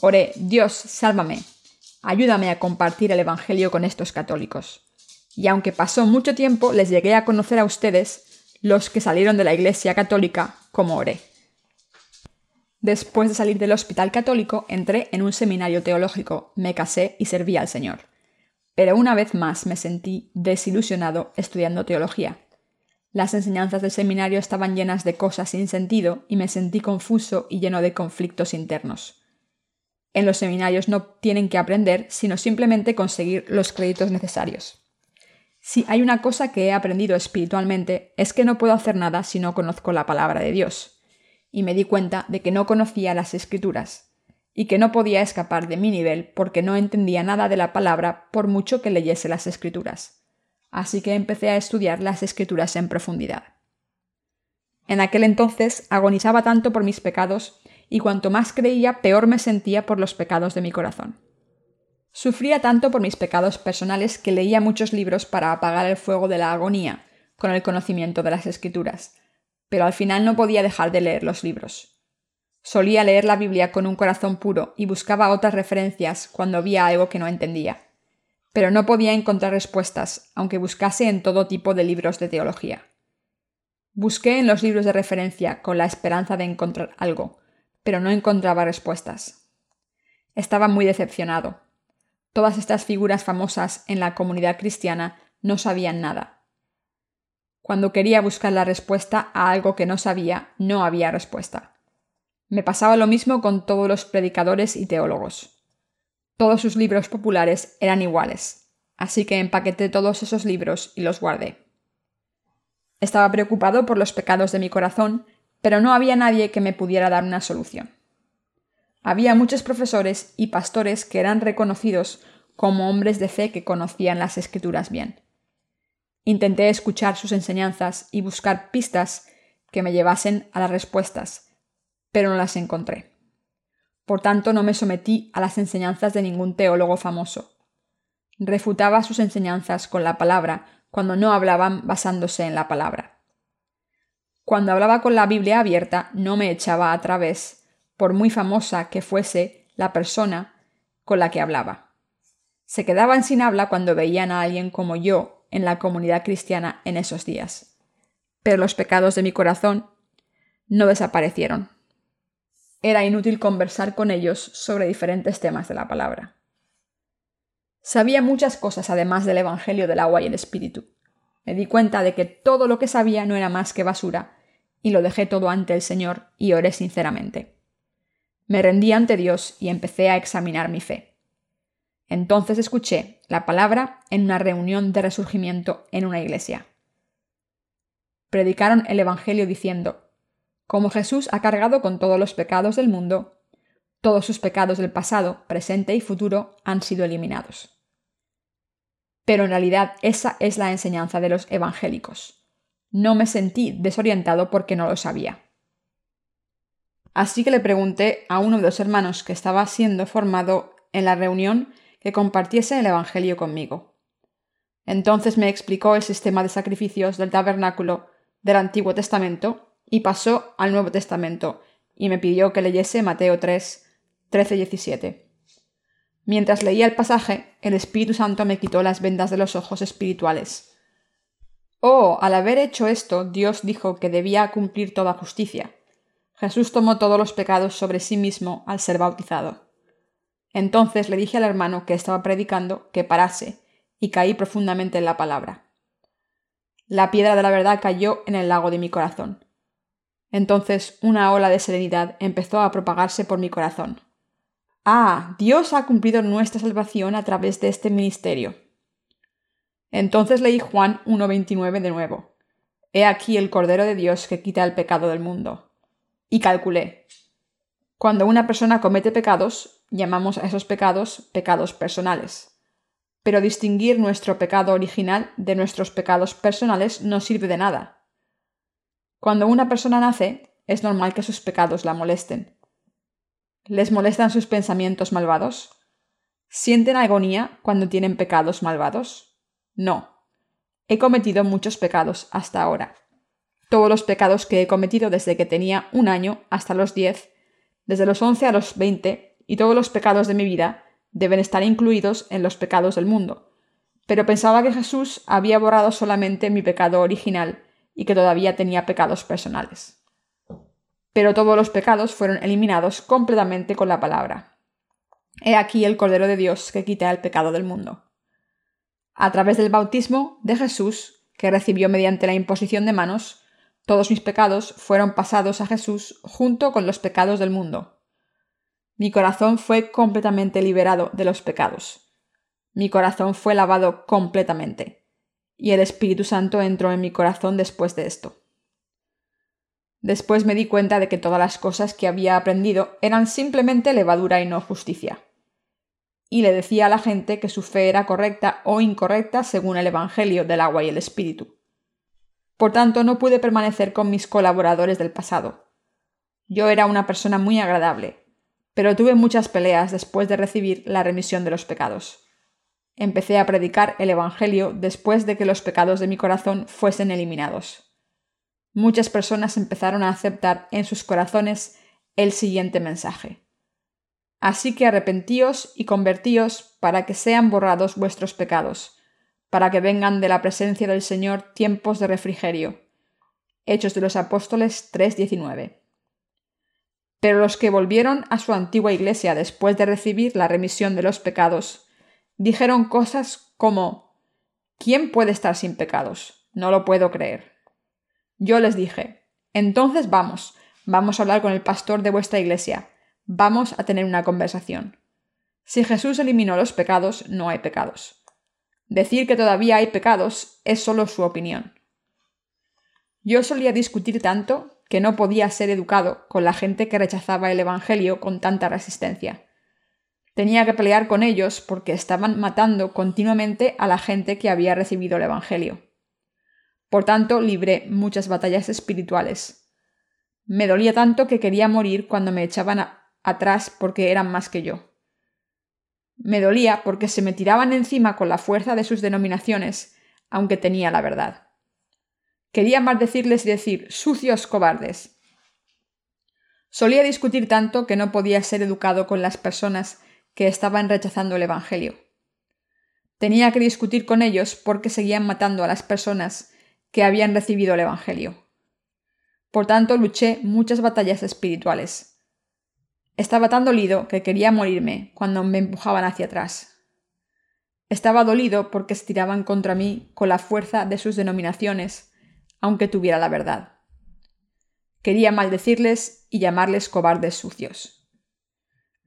A: Oré, Dios, sálvame, ayúdame a compartir el Evangelio con estos católicos. Y aunque pasó mucho tiempo, les llegué a conocer a ustedes, los que salieron de la Iglesia Católica, como oré. Después de salir del hospital católico, entré en un seminario teológico, me casé y serví al Señor. Pero una vez más me sentí desilusionado estudiando teología. Las enseñanzas del seminario estaban llenas de cosas sin sentido y me sentí confuso y lleno de conflictos internos. En los seminarios no tienen que aprender, sino simplemente conseguir los créditos necesarios. Si hay una cosa que he aprendido espiritualmente es que no puedo hacer nada si no conozco la palabra de Dios. Y me di cuenta de que no conocía las escrituras, y que no podía escapar de mi nivel porque no entendía nada de la palabra por mucho que leyese las escrituras. Así que empecé a estudiar las escrituras en profundidad. En aquel entonces agonizaba tanto por mis pecados y cuanto más creía, peor me sentía por los pecados de mi corazón. Sufría tanto por mis pecados personales que leía muchos libros para apagar el fuego de la agonía con el conocimiento de las escrituras, pero al final no podía dejar de leer los libros. Solía leer la Biblia con un corazón puro y buscaba otras referencias cuando había algo que no entendía, pero no podía encontrar respuestas, aunque buscase en todo tipo de libros de teología. Busqué en los libros de referencia con la esperanza de encontrar algo, pero no encontraba respuestas. Estaba muy decepcionado. Todas estas figuras famosas en la comunidad cristiana no sabían nada. Cuando quería buscar la respuesta a algo que no sabía, no había respuesta. Me pasaba lo mismo con todos los predicadores y teólogos. Todos sus libros populares eran iguales, así que empaqueté todos esos libros y los guardé. Estaba preocupado por los pecados de mi corazón pero no había nadie que me pudiera dar una solución. Había muchos profesores y pastores que eran reconocidos como hombres de fe que conocían las escrituras bien. Intenté escuchar sus enseñanzas y buscar pistas que me llevasen a las respuestas, pero no las encontré. Por tanto, no me sometí a las enseñanzas de ningún teólogo famoso. Refutaba sus enseñanzas con la palabra cuando no hablaban basándose en la palabra. Cuando hablaba con la Biblia abierta no me echaba a través, por muy famosa que fuese la persona con la que hablaba. Se quedaban sin habla cuando veían a alguien como yo en la comunidad cristiana en esos días. Pero los pecados de mi corazón no desaparecieron. Era inútil conversar con ellos sobre diferentes temas de la palabra. Sabía muchas cosas además del Evangelio del agua y el Espíritu. Me di cuenta de que todo lo que sabía no era más que basura, y lo dejé todo ante el Señor y oré sinceramente. Me rendí ante Dios y empecé a examinar mi fe. Entonces escuché la palabra en una reunión de resurgimiento en una iglesia. Predicaron el Evangelio diciendo, como Jesús ha cargado con todos los pecados del mundo, todos sus pecados del pasado, presente y futuro han sido eliminados pero en realidad esa es la enseñanza de los evangélicos. No me sentí desorientado porque no lo sabía. Así que le pregunté a uno de los hermanos que estaba siendo formado en la reunión que compartiese el Evangelio conmigo. Entonces me explicó el sistema de sacrificios del tabernáculo del Antiguo Testamento y pasó al Nuevo Testamento y me pidió que leyese Mateo 3, 13 y 17. Mientras leía el pasaje, el Espíritu Santo me quitó las vendas de los ojos espirituales. Oh, al haber hecho esto, Dios dijo que debía cumplir toda justicia. Jesús tomó todos los pecados sobre sí mismo al ser bautizado. Entonces le dije al hermano que estaba predicando que parase, y caí profundamente en la palabra. La piedra de la verdad cayó en el lago de mi corazón. Entonces una ola de serenidad empezó a propagarse por mi corazón. Ah, Dios ha cumplido nuestra salvación a través de este ministerio. Entonces leí Juan 1.29 de nuevo. He aquí el Cordero de Dios que quita el pecado del mundo. Y calculé. Cuando una persona comete pecados, llamamos a esos pecados pecados personales. Pero distinguir nuestro pecado original de nuestros pecados personales no sirve de nada. Cuando una persona nace, es normal que sus pecados la molesten. ¿Les molestan sus pensamientos malvados? ¿Sienten agonía cuando tienen pecados malvados? No. He cometido muchos pecados hasta ahora. Todos los pecados que he cometido desde que tenía un año hasta los diez, desde los once a los veinte, y todos los pecados de mi vida deben estar incluidos en los pecados del mundo. Pero pensaba que Jesús había borrado solamente mi pecado original y que todavía tenía pecados personales. Pero todos los pecados fueron eliminados completamente con la palabra. He aquí el Cordero de Dios que quita el pecado del mundo. A través del bautismo de Jesús, que recibió mediante la imposición de manos, todos mis pecados fueron pasados a Jesús junto con los pecados del mundo. Mi corazón fue completamente liberado de los pecados. Mi corazón fue lavado completamente. Y el Espíritu Santo entró en mi corazón después de esto. Después me di cuenta de que todas las cosas que había aprendido eran simplemente levadura y no justicia y le decía a la gente que su fe era correcta o incorrecta según el Evangelio del agua y el Espíritu. Por tanto, no pude permanecer con mis colaboradores del pasado. Yo era una persona muy agradable, pero tuve muchas peleas después de recibir la remisión de los pecados. Empecé a predicar el Evangelio después de que los pecados de mi corazón fuesen eliminados. Muchas personas empezaron a aceptar en sus corazones el siguiente mensaje. Así que arrepentíos y convertíos para que sean borrados vuestros pecados, para que vengan de la presencia del Señor tiempos de refrigerio. Hechos de los Apóstoles 3:19. Pero los que volvieron a su antigua iglesia después de recibir la remisión de los pecados, dijeron cosas como ¿Quién puede estar sin pecados? No lo puedo creer. Yo les dije, entonces vamos, vamos a hablar con el pastor de vuestra iglesia Vamos a tener una conversación. Si Jesús eliminó los pecados, no hay pecados. Decir que todavía hay pecados es solo su opinión. Yo solía discutir tanto que no podía ser educado con la gente que rechazaba el Evangelio con tanta resistencia. Tenía que pelear con ellos porque estaban matando continuamente a la gente que había recibido el Evangelio. Por tanto, libré muchas batallas espirituales. Me dolía tanto que quería morir cuando me echaban atrás porque eran más que yo. Me dolía porque se me tiraban encima con la fuerza de sus denominaciones, aunque tenía la verdad. Quería maldecirles y decir sucios cobardes. Solía discutir tanto que no podía ser educado con las personas que estaban rechazando el Evangelio. Tenía que discutir con ellos porque seguían matando a las personas que habían recibido el Evangelio. Por tanto, luché muchas batallas espirituales. Estaba tan dolido que quería morirme cuando me empujaban hacia atrás. Estaba dolido porque estiraban contra mí con la fuerza de sus denominaciones, aunque tuviera la verdad. Quería maldecirles y llamarles cobardes sucios.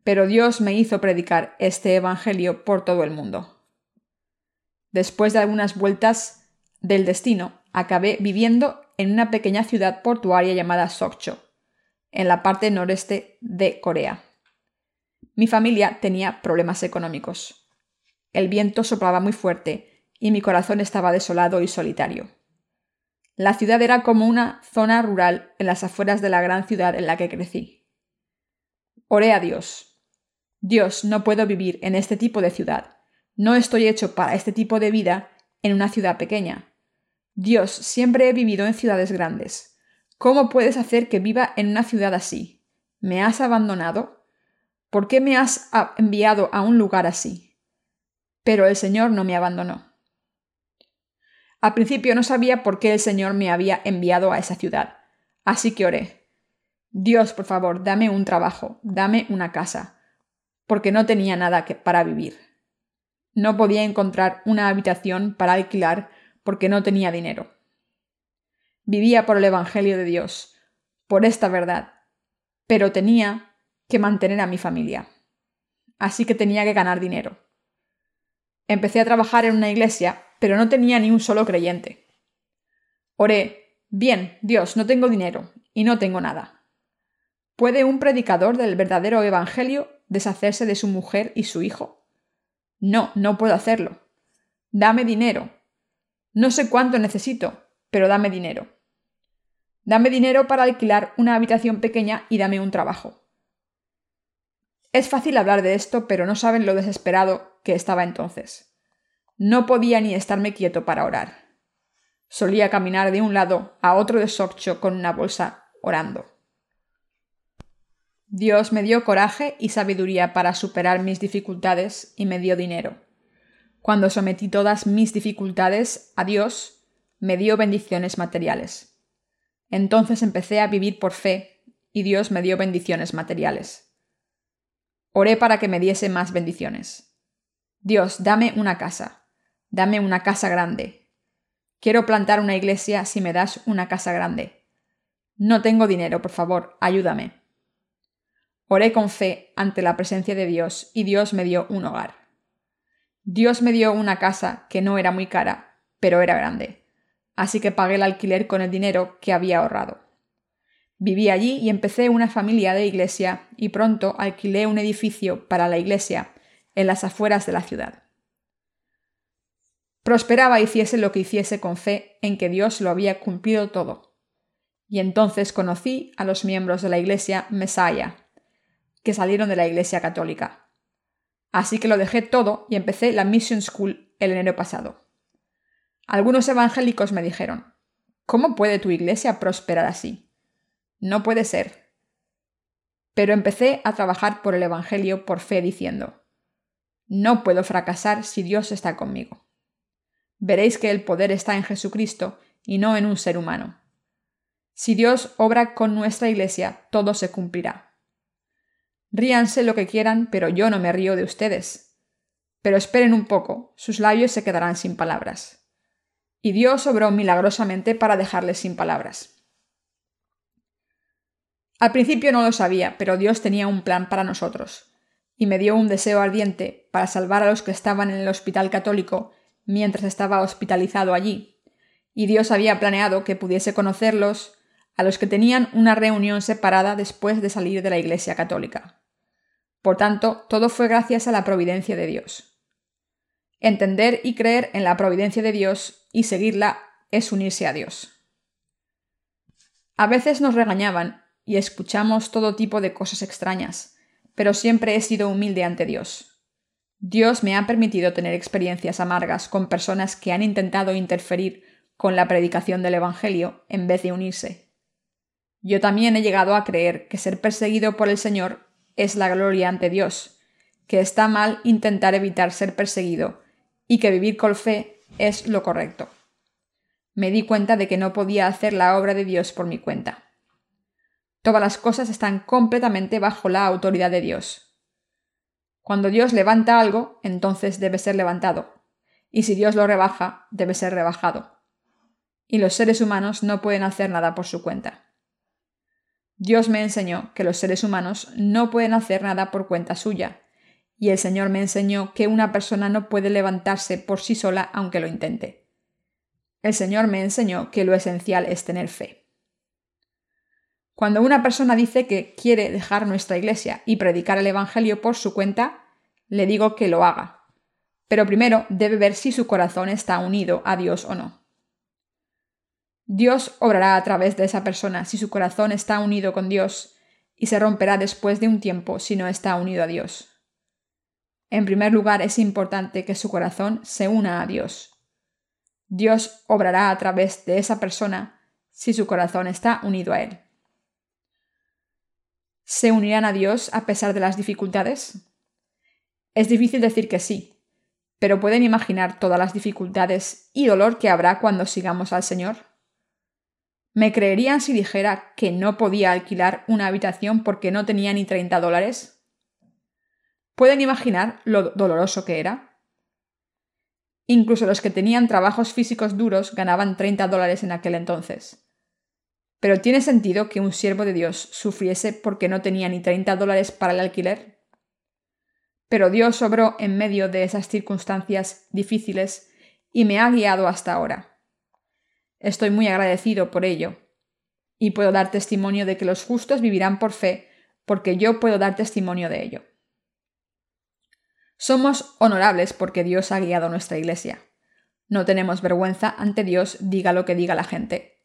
A: Pero Dios me hizo predicar este Evangelio por todo el mundo. Después de algunas vueltas del destino, acabé viviendo en una pequeña ciudad portuaria llamada Sokcho, en la parte noreste de Corea. Mi familia tenía problemas económicos. El viento soplaba muy fuerte y mi corazón estaba desolado y solitario. La ciudad era como una zona rural en las afueras de la gran ciudad en la que crecí. Oré a Dios. Dios, no puedo vivir en este tipo de ciudad. No estoy hecho para este tipo de vida en una ciudad pequeña. Dios, siempre he vivido en ciudades grandes. ¿Cómo puedes hacer que viva en una ciudad así? ¿Me has abandonado? ¿Por qué me has enviado a un lugar así? Pero el Señor no me abandonó. Al principio no sabía por qué el Señor me había enviado a esa ciudad, así que oré. Dios, por favor, dame un trabajo, dame una casa, porque no tenía nada que para vivir. No podía encontrar una habitación para alquilar porque no tenía dinero. Vivía por el Evangelio de Dios, por esta verdad, pero tenía que mantener a mi familia. Así que tenía que ganar dinero. Empecé a trabajar en una iglesia, pero no tenía ni un solo creyente. Oré, bien, Dios, no tengo dinero y no tengo nada. ¿Puede un predicador del verdadero Evangelio deshacerse de su mujer y su hijo? No, no puedo hacerlo. Dame dinero. No sé cuánto necesito, pero dame dinero. Dame dinero para alquilar una habitación pequeña y dame un trabajo. Es fácil hablar de esto, pero no saben lo desesperado que estaba entonces. No podía ni estarme quieto para orar. Solía caminar de un lado a otro de Sokcho con una bolsa orando. Dios me dio coraje y sabiduría para superar mis dificultades y me dio dinero. Cuando sometí todas mis dificultades a Dios, me dio bendiciones materiales. Entonces empecé a vivir por fe y Dios me dio bendiciones materiales. Oré para que me diese más bendiciones. Dios, dame una casa, dame una casa grande. Quiero plantar una iglesia si me das una casa grande. No tengo dinero, por favor, ayúdame. Oré con fe ante la presencia de Dios y Dios me dio un hogar. Dios me dio una casa que no era muy cara, pero era grande así que pagué el alquiler con el dinero que había ahorrado. Viví allí y empecé una familia de iglesia y pronto alquilé un edificio para la iglesia en las afueras de la ciudad. Prosperaba hiciese lo que hiciese con fe en que Dios lo había cumplido todo. Y entonces conocí a los miembros de la iglesia Mesaya, que salieron de la iglesia católica. Así que lo dejé todo y empecé la Mission School el enero pasado. Algunos evangélicos me dijeron, ¿Cómo puede tu iglesia prosperar así? No puede ser. Pero empecé a trabajar por el Evangelio por fe diciendo, No puedo fracasar si Dios está conmigo. Veréis que el poder está en Jesucristo y no en un ser humano. Si Dios obra con nuestra iglesia, todo se cumplirá. Ríanse lo que quieran, pero yo no me río de ustedes. Pero esperen un poco, sus labios se quedarán sin palabras y Dios obró milagrosamente para dejarles sin palabras. Al principio no lo sabía, pero Dios tenía un plan para nosotros, y me dio un deseo ardiente para salvar a los que estaban en el hospital católico mientras estaba hospitalizado allí, y Dios había planeado que pudiese conocerlos a los que tenían una reunión separada después de salir de la Iglesia católica. Por tanto, todo fue gracias a la providencia de Dios. Entender y creer en la providencia de Dios y seguirla es unirse a Dios. A veces nos regañaban y escuchamos todo tipo de cosas extrañas, pero siempre he sido humilde ante Dios. Dios me ha permitido tener experiencias amargas con personas que han intentado interferir con la predicación del Evangelio en vez de unirse. Yo también he llegado a creer que ser perseguido por el Señor es la gloria ante Dios, que está mal intentar evitar ser perseguido y que vivir con fe es lo correcto. Me di cuenta de que no podía hacer la obra de Dios por mi cuenta. Todas las cosas están completamente bajo la autoridad de Dios. Cuando Dios levanta algo, entonces debe ser levantado, y si Dios lo rebaja, debe ser rebajado. Y los seres humanos no pueden hacer nada por su cuenta. Dios me enseñó que los seres humanos no pueden hacer nada por cuenta suya, y el Señor me enseñó que una persona no puede levantarse por sí sola aunque lo intente. El Señor me enseñó que lo esencial es tener fe. Cuando una persona dice que quiere dejar nuestra iglesia y predicar el Evangelio por su cuenta, le digo que lo haga. Pero primero debe ver si su corazón está unido a Dios o no. Dios obrará a través de esa persona si su corazón está unido con Dios y se romperá después de un tiempo si no está unido a Dios. En primer lugar, es importante que su corazón se una a Dios. Dios obrará a través de esa persona si su corazón está unido a Él. ¿Se unirán a Dios a pesar de las dificultades? Es difícil decir que sí, Pero ¿pueden imaginar todas las dificultades y dolor que habrá cuando sigamos al Señor? ¿Me creerían si dijera que no podía alquilar una habitación porque no tenía ni 30 dólares? ¿Pueden imaginar lo doloroso que era? Incluso los que tenían trabajos físicos duros ganaban 30 dólares en aquel entonces. Pero ¿tiene sentido que un siervo de Dios sufriese porque no tenía ni 30 dólares para el alquiler? Pero Dios obró en medio de esas circunstancias difíciles y me ha guiado hasta ahora. Estoy muy agradecido por ello. Y puedo dar testimonio de que los justos vivirán por fe, porque yo puedo dar testimonio de ello. Somos honorables porque Dios ha guiado nuestra iglesia. No tenemos vergüenza ante Dios, diga lo que diga la gente.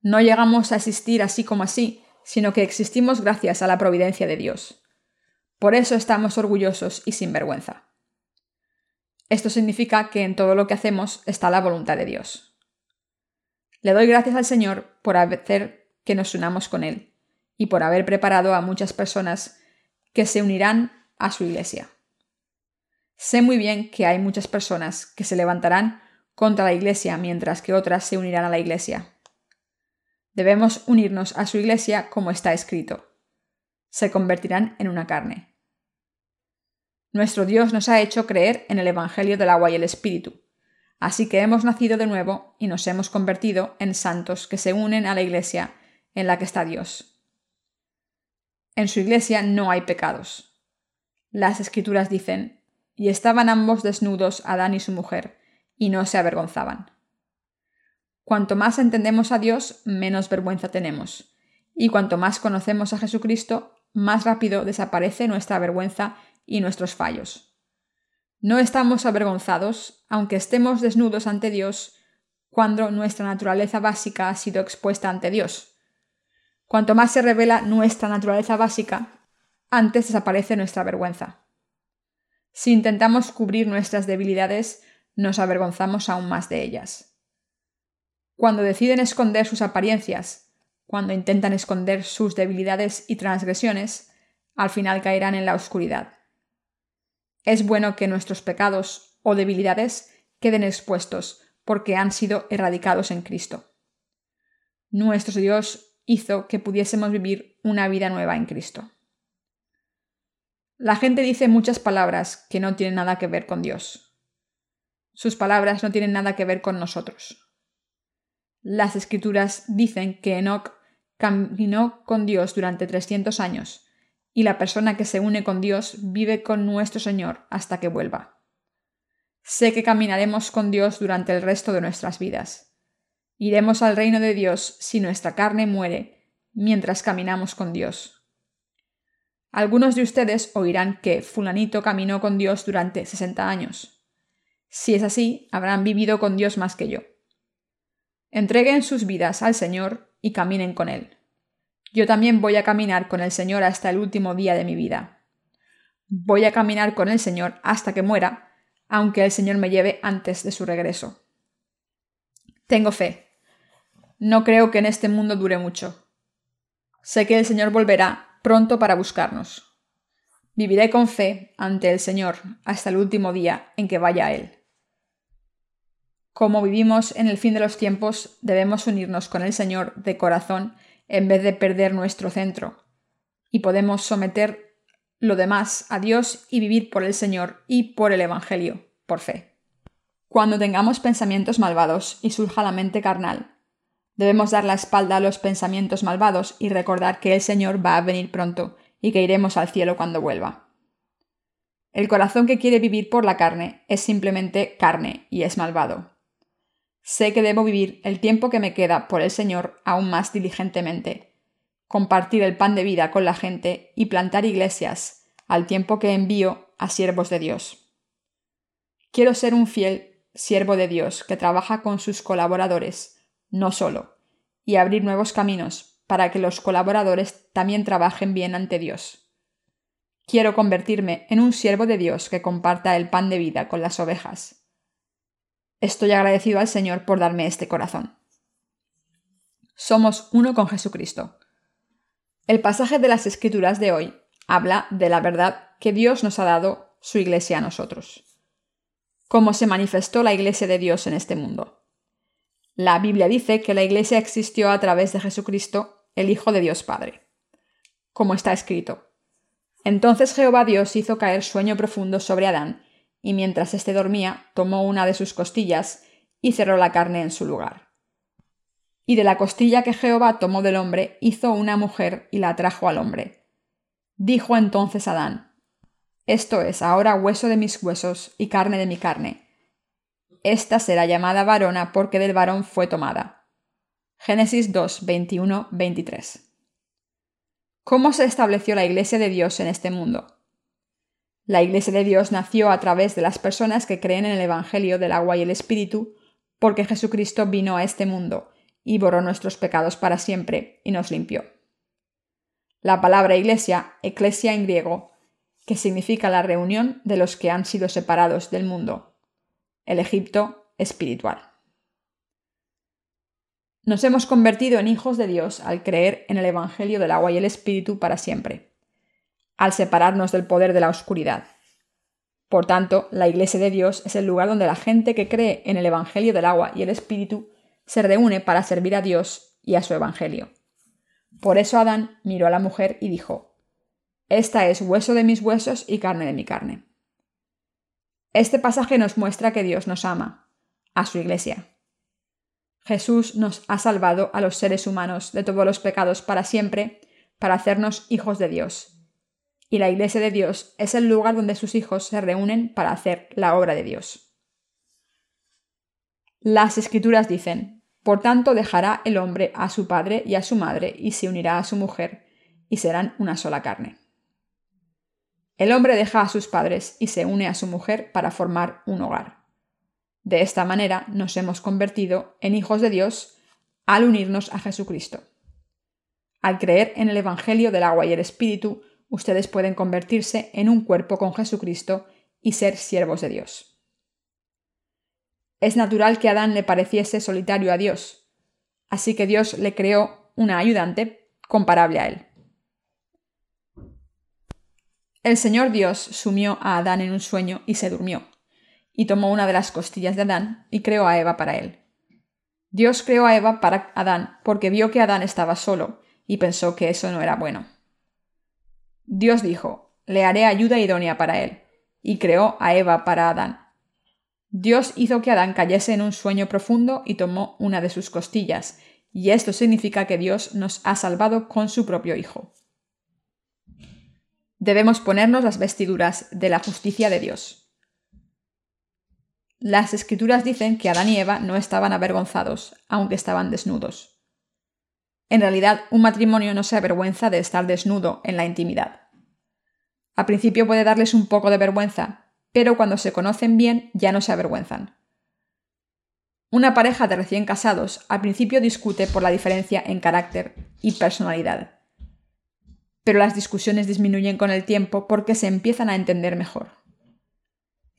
A: No llegamos a existir así como así, sino que existimos gracias a la providencia de Dios. Por eso estamos orgullosos y sin vergüenza. Esto significa que en todo lo que hacemos está la voluntad de Dios. Le doy gracias al Señor por hacer que nos unamos con Él y por haber preparado a muchas personas que se unirán a su iglesia. Sé muy bien que hay muchas personas que se levantarán contra la iglesia mientras que otras se unirán a la iglesia. Debemos unirnos a su iglesia como está escrito. Se convertirán en una carne. Nuestro Dios nos ha hecho creer en el Evangelio del agua y el Espíritu. Así que hemos nacido de nuevo y nos hemos convertido en santos que se unen a la iglesia en la que está Dios. En su iglesia no hay pecados. Las escrituras dicen, y estaban ambos desnudos, Adán y su mujer, y no se avergonzaban. Cuanto más entendemos a Dios, menos vergüenza tenemos. Y cuanto más conocemos a Jesucristo, más rápido desaparece nuestra vergüenza y nuestros fallos. No estamos avergonzados, aunque estemos desnudos ante Dios, cuando nuestra naturaleza básica ha sido expuesta ante Dios. Cuanto más se revela nuestra naturaleza básica, antes desaparece nuestra vergüenza. Si intentamos cubrir nuestras debilidades, nos avergonzamos aún más de ellas cuando deciden esconder sus apariencias, cuando intentan esconder sus debilidades y transgresiones, al final caerán en la oscuridad. Es bueno que nuestros pecados o debilidades queden expuestos porque han sido erradicados en Cristo. Nuestro Dios hizo que pudiésemos vivir una vida nueva en Cristo. La gente dice muchas palabras que no tienen nada que ver con Dios. Sus palabras no tienen nada que ver con nosotros. Las escrituras dicen que Enoch caminó con Dios durante 300 años, y la persona que se une con Dios vive con nuestro Señor hasta que vuelva. Sé que caminaremos con Dios durante el resto de nuestras vidas. Iremos al reino de Dios si nuestra carne muere mientras caminamos con Dios. Algunos de ustedes oirán que fulanito caminó con Dios durante 60 años. Si es así, habrán vivido con Dios más que yo. Entreguen sus vidas al Señor y caminen con Él. Yo también voy a caminar con el Señor hasta el último día de mi vida. Voy a caminar con el Señor hasta que muera, aunque el Señor me lleve antes de su regreso. Tengo fe. No creo que en este mundo dure mucho. Sé que el Señor volverá pronto para buscarnos. Viviré con fe ante el Señor hasta el último día en que vaya a Él. Como vivimos en el fin de los tiempos, debemos unirnos con el Señor de corazón en vez de perder nuestro centro. Y podemos someter lo demás a Dios y vivir por el Señor y por el Evangelio, por fe. Cuando tengamos pensamientos malvados y surja la mente carnal, debemos dar la espalda a los pensamientos malvados y recordar que el Señor va a venir pronto y que iremos al cielo cuando vuelva. El corazón que quiere vivir por la carne es simplemente carne y es malvado. Sé que debo vivir el tiempo que me queda por el Señor aún más diligentemente, compartir el pan de vida con la gente y plantar iglesias al tiempo que envío a siervos de Dios. Quiero ser un fiel siervo de Dios que trabaja con sus colaboradores, no solo, y abrir nuevos caminos para que los colaboradores también trabajen bien ante Dios. Quiero convertirme en un siervo de Dios que comparta el pan de vida con las ovejas Estoy agradecido al Señor por darme este corazón. Somos uno con Jesucristo. El pasaje de las Escrituras de hoy habla de la verdad que Dios nos ha dado su iglesia a nosotros. cómo se manifestó la Iglesia de Dios en este mundo. La Biblia dice que la Iglesia existió a través de Jesucristo, el Hijo de Dios Padre. Como está escrito. Entonces Jehová Dios hizo caer sueño profundo sobre Adán, y mientras éste dormía, tomó una de sus costillas y cerró la carne en su lugar. Y de la costilla que Jehová tomó del hombre, hizo una mujer y la trajo al hombre. Dijo entonces Adán, esto es ahora hueso de mis huesos y carne de mi carne. Esta será llamada varona porque del varón fue tomada. Génesis 2, 21, 23. ¿Cómo se estableció la Iglesia de Dios en este mundo? La Iglesia de Dios nació a través de las personas que creen en el Evangelio del agua y el Espíritu, porque Jesucristo vino a este mundo y borró nuestros pecados para siempre y nos limpió. La palabra iglesia, eclesia en griego, que significa la reunión de los que han sido separados del mundo, el Egipto espiritual. Nos hemos convertido en hijos de Dios al creer en el Evangelio del agua y el Espíritu para siempre, al separarnos del poder de la oscuridad. Por tanto, la Iglesia de Dios es el lugar donde la gente que cree en el Evangelio del agua y el Espíritu se reúne para servir a Dios y a su Evangelio. Por eso Adán miró a la mujer y dijo, esta es hueso de mis huesos y carne de mi carne. Este pasaje nos muestra que Dios nos ama, a su iglesia. Jesús nos ha salvado a los seres humanos de todos los pecados para siempre, para hacernos hijos de Dios. Y la iglesia de Dios es el lugar donde sus hijos se reúnen para hacer la obra de Dios. Las escrituras dicen, Por tanto dejará el hombre a su padre y a su madre y se unirá a su mujer, y serán una sola carne. El hombre deja a sus padres y se une a su mujer para formar un hogar. De esta manera nos hemos convertido en hijos de Dios al unirnos a Jesucristo. Al creer en el Evangelio del agua y el Espíritu, ustedes pueden convertirse en un cuerpo con Jesucristo y ser siervos de Dios. Es natural que Adán le pareciese solitario a Dios, así que Dios le creó una ayudante comparable a él. El Señor Dios sumió a Adán en un sueño y se durmió, y tomó una de las costillas de Adán y creó a Eva para él. Dios creó a Eva para Adán porque vio que Adán estaba solo y pensó que eso no era bueno. Dios dijo, le haré ayuda idónea para él, y creó a Eva para Adán. Dios hizo que Adán cayese en un sueño profundo y tomó una de sus costillas, y esto significa que Dios nos ha salvado con su propio Hijo debemos ponernos las vestiduras de la justicia de Dios. Las escrituras dicen que Adán y Eva no estaban avergonzados, aunque estaban desnudos. En realidad, un matrimonio no se avergüenza de estar desnudo en la intimidad. A principio puede darles un poco de vergüenza, pero cuando se conocen bien ya no se avergüenzan. Una pareja de recién casados al principio discute por la diferencia en carácter y personalidad pero las discusiones disminuyen con el tiempo porque se empiezan a entender mejor.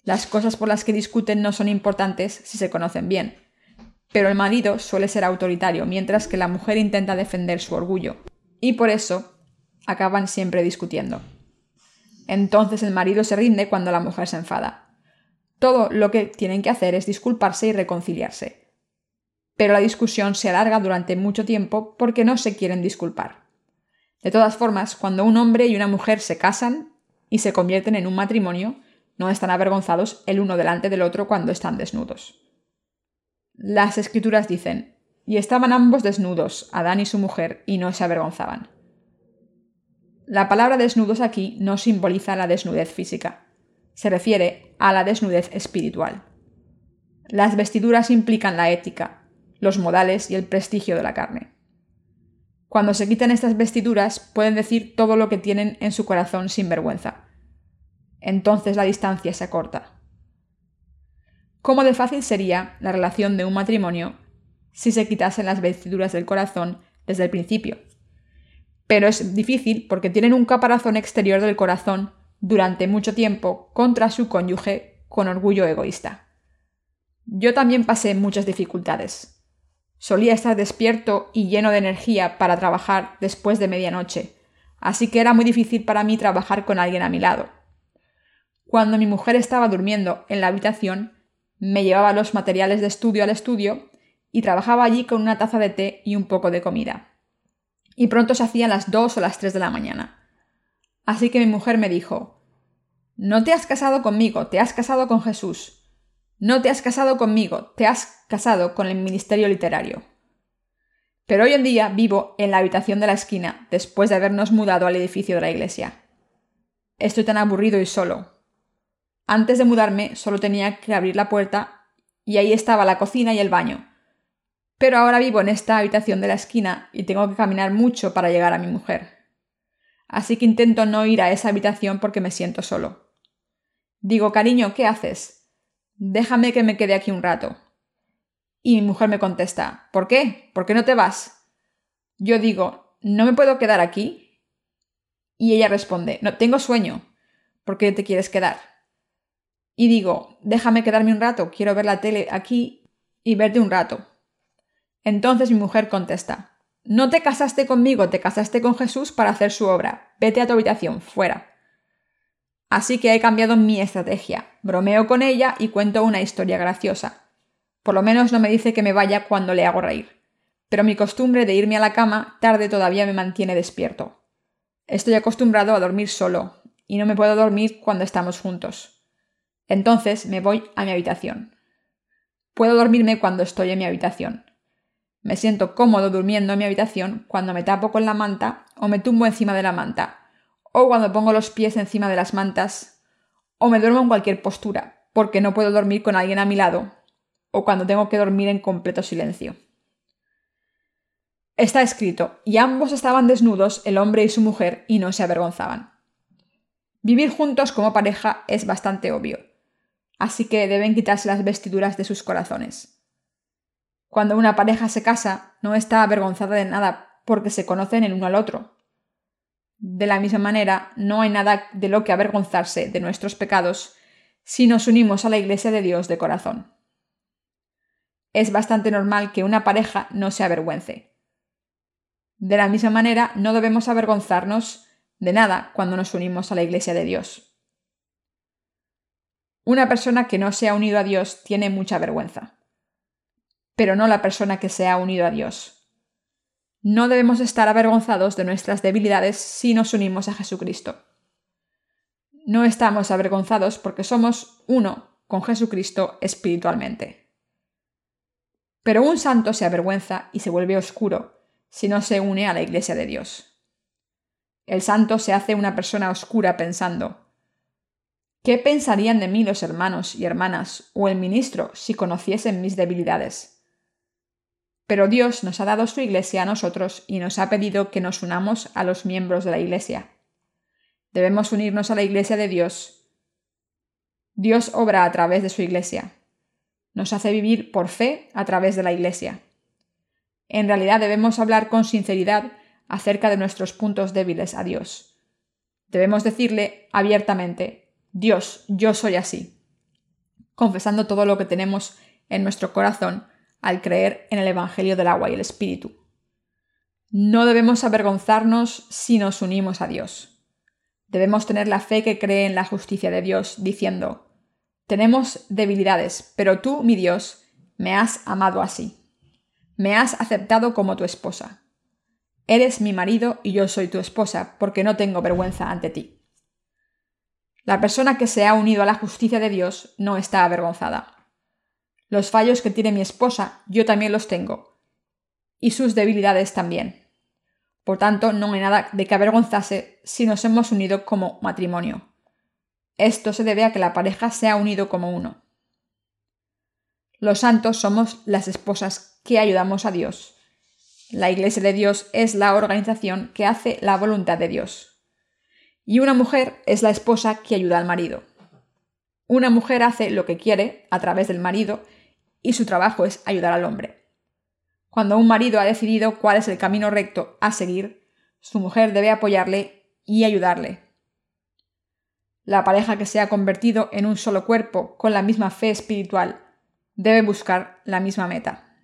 A: Las cosas por las que discuten no son importantes si se conocen bien, pero el marido suele ser autoritario mientras que la mujer intenta defender su orgullo, y por eso acaban siempre discutiendo. Entonces el marido se rinde cuando la mujer se enfada. Todo lo que tienen que hacer es disculparse y reconciliarse. Pero la discusión se alarga durante mucho tiempo porque no se quieren disculpar. De todas formas, cuando un hombre y una mujer se casan y se convierten en un matrimonio, no están avergonzados el uno delante del otro cuando están desnudos. Las escrituras dicen, y estaban ambos desnudos, Adán y su mujer, y no se avergonzaban. La palabra desnudos aquí no simboliza la desnudez física, se refiere a la desnudez espiritual. Las vestiduras implican la ética, los modales y el prestigio de la carne. Cuando se quitan estas vestiduras pueden decir todo lo que tienen en su corazón sin vergüenza. Entonces la distancia se acorta. ¿Cómo de fácil sería la relación de un matrimonio si se quitasen las vestiduras del corazón desde el principio? Pero es difícil porque tienen un caparazón exterior del corazón durante mucho tiempo contra su cónyuge con orgullo egoísta. Yo también pasé muchas dificultades. Solía estar despierto y lleno de energía para trabajar después de medianoche, así que era muy difícil para mí trabajar con alguien a mi lado. Cuando mi mujer estaba durmiendo en la habitación, me llevaba los materiales de estudio al estudio y trabajaba allí con una taza de té y un poco de comida. Y pronto se hacían las dos o las tres de la mañana. Así que mi mujer me dijo No te has casado conmigo, te has casado con Jesús. No te has casado conmigo, te has casado con el ministerio literario. Pero hoy en día vivo en la habitación de la esquina después de habernos mudado al edificio de la iglesia. Estoy tan aburrido y solo. Antes de mudarme solo tenía que abrir la puerta y ahí estaba la cocina y el baño. Pero ahora vivo en esta habitación de la esquina y tengo que caminar mucho para llegar a mi mujer. Así que intento no ir a esa habitación porque me siento solo. Digo, cariño, ¿qué haces? Déjame que me quede aquí un rato. Y mi mujer me contesta, ¿por qué? ¿Por qué no te vas? Yo digo, ¿no me puedo quedar aquí? Y ella responde, no, tengo sueño. ¿Por qué te quieres quedar? Y digo, déjame quedarme un rato, quiero ver la tele aquí y verte un rato. Entonces mi mujer contesta, no te casaste conmigo, te casaste con Jesús para hacer su obra. Vete a tu habitación, fuera. Así que he cambiado mi estrategia. Bromeo con ella y cuento una historia graciosa. Por lo menos no me dice que me vaya cuando le hago reír. Pero mi costumbre de irme a la cama tarde todavía me mantiene despierto. Estoy acostumbrado a dormir solo, y no me puedo dormir cuando estamos juntos. Entonces me voy a mi habitación. Puedo dormirme cuando estoy en mi habitación. Me siento cómodo durmiendo en mi habitación cuando me tapo con la manta o me tumbo encima de la manta, o cuando pongo los pies encima de las mantas, o me duermo en cualquier postura, porque no puedo dormir con alguien a mi lado, o cuando tengo que dormir en completo silencio. Está escrito, y ambos estaban desnudos, el hombre y su mujer, y no se avergonzaban. Vivir juntos como pareja es bastante obvio, así que deben quitarse las vestiduras de sus corazones. Cuando una pareja se casa, no está avergonzada de nada porque se conocen el uno al otro. De la misma manera, no hay nada de lo que avergonzarse de nuestros pecados si nos unimos a la Iglesia de Dios de corazón. Es bastante normal que una pareja no se avergüence, de la misma manera, no debemos avergonzarnos de nada cuando nos unimos a la Iglesia de Dios. Una persona que no se ha unido a Dios tiene mucha vergüenza, pero no la persona que se ha unido a Dios. No debemos estar avergonzados de nuestras debilidades si nos unimos a Jesucristo. No estamos avergonzados porque somos uno con Jesucristo espiritualmente. Pero un santo se avergüenza y se vuelve oscuro si no se une a la Iglesia de Dios. El santo se hace una persona oscura pensando, ¿qué pensarían de mí los hermanos y hermanas o el ministro si conociesen mis debilidades? Pero Dios nos ha dado su Iglesia a nosotros y nos ha pedido que nos unamos a los miembros de la Iglesia. Debemos unirnos a la Iglesia de Dios. Dios obra a través de su Iglesia. Nos hace vivir por fe a través de la Iglesia. En realidad debemos hablar con sinceridad acerca de nuestros puntos débiles a Dios. Debemos decirle abiertamente, Dios, yo soy así, confesando todo lo que tenemos en nuestro corazón al creer en el Evangelio del agua y el Espíritu. No debemos avergonzarnos si nos unimos a Dios. Debemos tener la fe que cree en la justicia de Dios, diciendo, tenemos debilidades, pero tú, mi Dios, me has amado así. Me has aceptado como tu esposa. Eres mi marido y yo soy tu esposa, porque no tengo vergüenza ante ti. La persona que se ha unido a la justicia de Dios no está avergonzada. Los fallos que tiene mi esposa yo también los tengo, y sus debilidades también. Por tanto, no hay nada de que avergonzarse si nos hemos unido como matrimonio. Esto se debe a que la pareja se ha unido como uno. Los santos somos las esposas que ayudamos a Dios. La Iglesia de Dios es la organización que hace la voluntad de Dios. Y una mujer es la esposa que ayuda al marido. Una mujer hace lo que quiere a través del marido y su trabajo es ayudar al hombre. Cuando un marido ha decidido cuál es el camino recto a seguir, su mujer debe apoyarle y ayudarle. La pareja que se ha convertido en un solo cuerpo con la misma fe espiritual debe buscar la misma meta.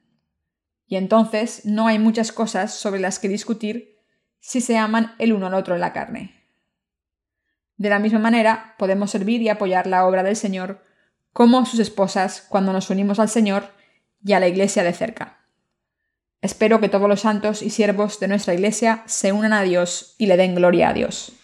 A: Y entonces no hay muchas cosas sobre las que discutir si se aman el uno al otro en la carne. De la misma manera, podemos servir y apoyar la obra del Señor como sus esposas cuando nos unimos al Señor y a la Iglesia de cerca. Espero que todos los santos y siervos de nuestra Iglesia se unan a Dios y le den gloria a Dios.